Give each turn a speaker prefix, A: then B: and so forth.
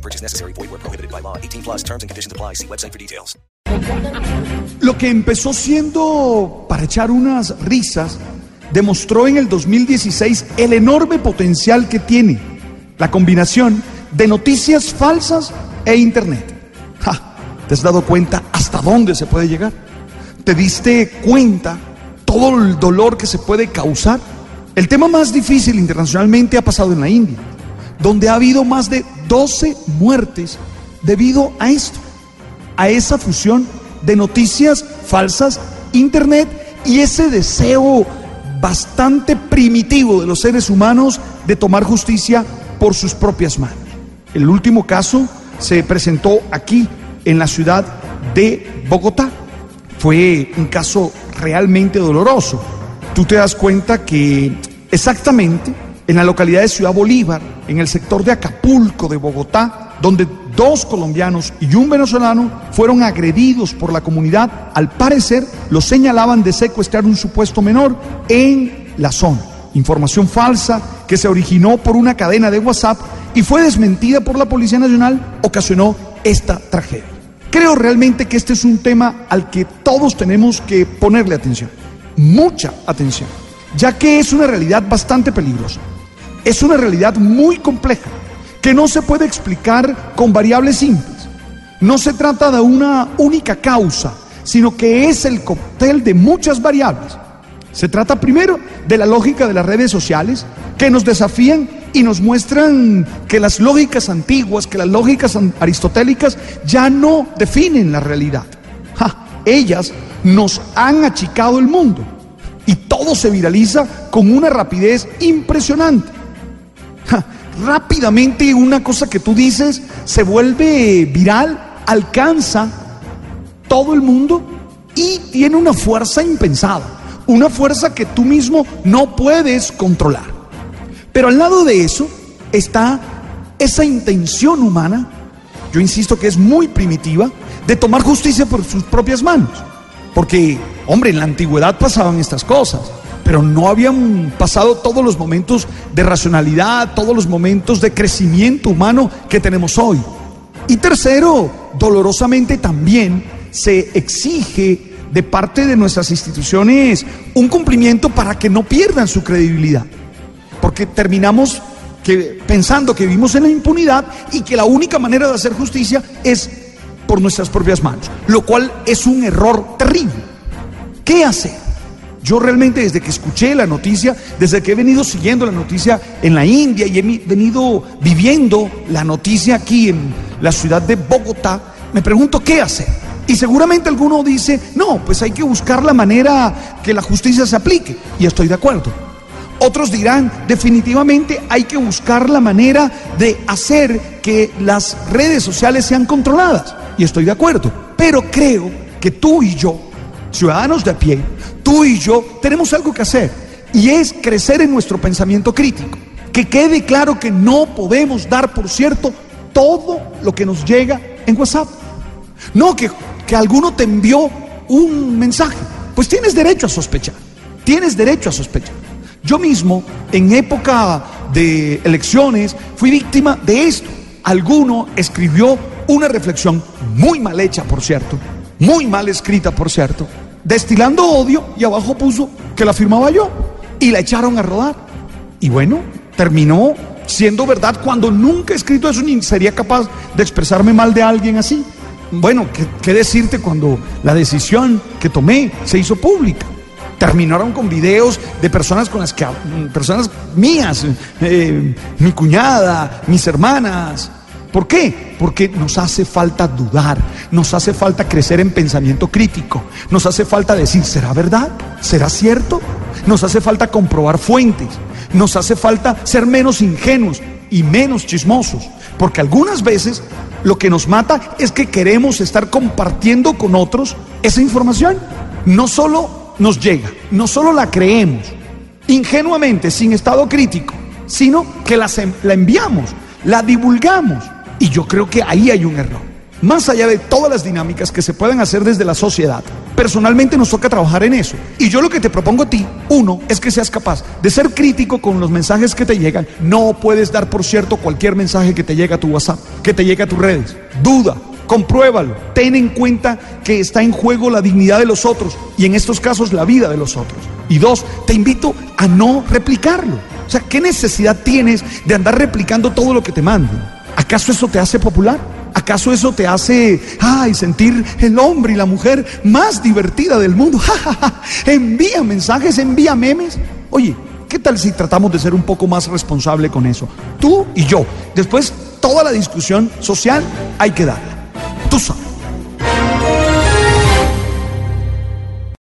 A: No purchase necessary. Void where prohibited by law. 18 plus terms and conditions apply. See website for details.
B: Lo que empezó siendo para echar unas risas, demostró en el 2016 el enorme potencial que tiene la combinación de noticias falsas e Internet. Ja, ¿Te has dado cuenta hasta dónde se puede llegar? ¿Te diste cuenta todo el dolor que se puede causar? El tema más difícil internacionalmente ha pasado en la India, donde ha habido más de 12 muertes debido a esto, a esa fusión de noticias falsas, Internet y ese deseo bastante primitivo de los seres humanos de tomar justicia por sus propias manos. El último caso se presentó aquí en la ciudad de Bogotá. Fue un caso realmente doloroso. Tú te das cuenta que exactamente en la localidad de Ciudad Bolívar, en el sector de Acapulco de Bogotá, donde dos colombianos y un venezolano fueron agredidos por la comunidad, al parecer los señalaban de secuestrar un supuesto menor en la zona. Información falsa que se originó por una cadena de WhatsApp y fue desmentida por la Policía Nacional, ocasionó esta tragedia. Creo realmente que este es un tema al que todos tenemos que ponerle atención, mucha atención, ya que es una realidad bastante peligrosa. Es una realidad muy compleja que no se puede explicar con variables simples. No se trata de una única causa, sino que es el cóctel de muchas variables. Se trata primero de la lógica de las redes sociales que nos desafían y nos muestran que las lógicas antiguas, que las lógicas aristotélicas ya no definen la realidad. Ellas nos han achicado el mundo y todo se viraliza con una rapidez impresionante. Rápidamente una cosa que tú dices se vuelve viral, alcanza todo el mundo y tiene una fuerza impensada, una fuerza que tú mismo no puedes controlar. Pero al lado de eso está esa intención humana, yo insisto que es muy primitiva, de tomar justicia por sus propias manos. Porque, hombre, en la antigüedad pasaban estas cosas, pero no habían pasado todos los momentos de racionalidad, todos los momentos de crecimiento humano que tenemos hoy. Y tercero, dolorosamente también se exige de parte de nuestras instituciones un cumplimiento para que no pierdan su credibilidad. Porque terminamos pensando que vivimos en la impunidad y que la única manera de hacer justicia es por nuestras propias manos, lo cual es un error terrible. ¿Qué hacer? Yo realmente desde que escuché la noticia, desde que he venido siguiendo la noticia en la India y he venido viviendo la noticia aquí en la ciudad de Bogotá, me pregunto qué hacer. Y seguramente alguno dice, no, pues hay que buscar la manera que la justicia se aplique. Y estoy de acuerdo. Otros dirán, definitivamente hay que buscar la manera de hacer que las redes sociales sean controladas. Y estoy de acuerdo. Pero creo que tú y yo, ciudadanos de a pie, tú y yo tenemos algo que hacer. Y es crecer en nuestro pensamiento crítico. Que quede claro que no podemos dar por cierto todo lo que nos llega en WhatsApp. No, que, que alguno te envió un mensaje. Pues tienes derecho a sospechar. Tienes derecho a sospechar. Yo mismo, en época de elecciones, fui víctima de esto. Alguno escribió una reflexión muy mal hecha, por cierto, muy mal escrita, por cierto, destilando odio y abajo puso que la firmaba yo y la echaron a rodar. Y bueno, terminó siendo verdad cuando nunca he escrito eso ni sería capaz de expresarme mal de alguien así. Bueno, ¿qué, qué decirte cuando la decisión que tomé se hizo pública? terminaron con videos de personas con las que personas mías, eh, mi cuñada, mis hermanas. ¿Por qué? Porque nos hace falta dudar, nos hace falta crecer en pensamiento crítico, nos hace falta decir, ¿será verdad? ¿Será cierto? Nos hace falta comprobar fuentes, nos hace falta ser menos ingenuos y menos chismosos, porque algunas veces lo que nos mata es que queremos estar compartiendo con otros esa información. No solo nos llega, no solo la creemos ingenuamente, sin estado crítico, sino que la, la enviamos, la divulgamos. Y yo creo que ahí hay un error. Más allá de todas las dinámicas que se pueden hacer desde la sociedad, personalmente nos toca trabajar en eso. Y yo lo que te propongo a ti, uno, es que seas capaz de ser crítico con los mensajes que te llegan. No puedes dar por cierto cualquier mensaje que te llegue a tu WhatsApp, que te llegue a tus redes. Duda, compruébalo. Ten en cuenta que está en juego la dignidad de los otros y en estos casos la vida de los otros. Y dos, te invito a no replicarlo. O sea, ¿qué necesidad tienes de andar replicando todo lo que te mandan? ¿Acaso eso te hace popular? ¿Acaso eso te hace, ay, sentir el hombre y la mujer más divertida del mundo? envía mensajes, envía memes. Oye, ¿qué tal si tratamos de ser un poco más responsable con eso? Tú y yo. Después, toda la discusión social hay que darla. Tú sabes.